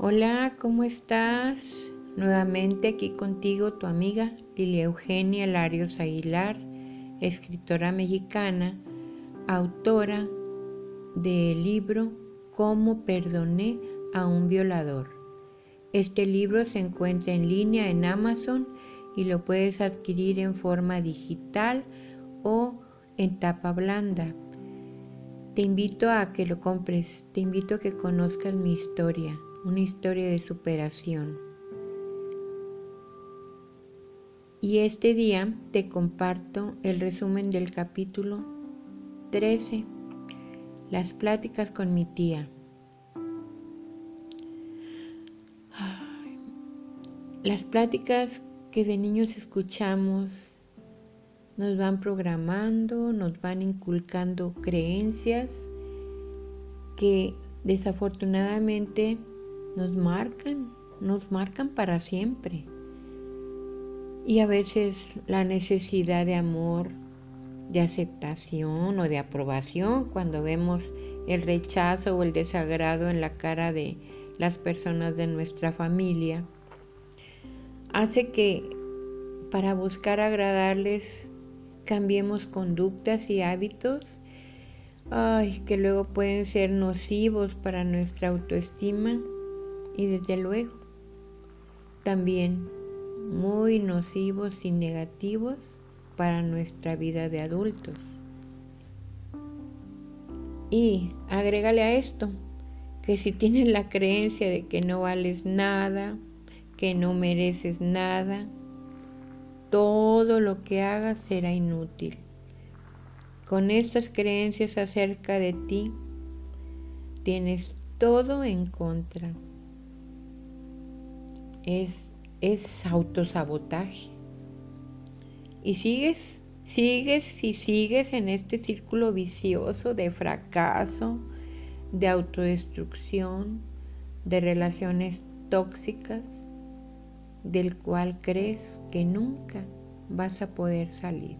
Hola, ¿cómo estás? Nuevamente aquí contigo tu amiga Lilia Eugenia Larios Aguilar, escritora mexicana, autora del libro Cómo perdoné a un violador. Este libro se encuentra en línea en Amazon y lo puedes adquirir en forma digital o en tapa blanda. Te invito a que lo compres, te invito a que conozcas mi historia, una historia de superación. Y este día te comparto el resumen del capítulo 13, las pláticas con mi tía. Las pláticas que de niños escuchamos nos van programando, nos van inculcando creencias que desafortunadamente nos marcan, nos marcan para siempre. Y a veces la necesidad de amor, de aceptación o de aprobación cuando vemos el rechazo o el desagrado en la cara de las personas de nuestra familia, hace que para buscar agradarles cambiemos conductas y hábitos que luego pueden ser nocivos para nuestra autoestima y desde luego también muy nocivos y negativos para nuestra vida de adultos. Y agrégale a esto que si tienes la creencia de que no vales nada, que no mereces nada, todo lo que hagas será inútil. Con estas creencias acerca de ti, tienes todo en contra. Es, es autosabotaje. Y sigues, sigues y sigues en este círculo vicioso de fracaso, de autodestrucción, de relaciones tóxicas del cual crees que nunca vas a poder salir.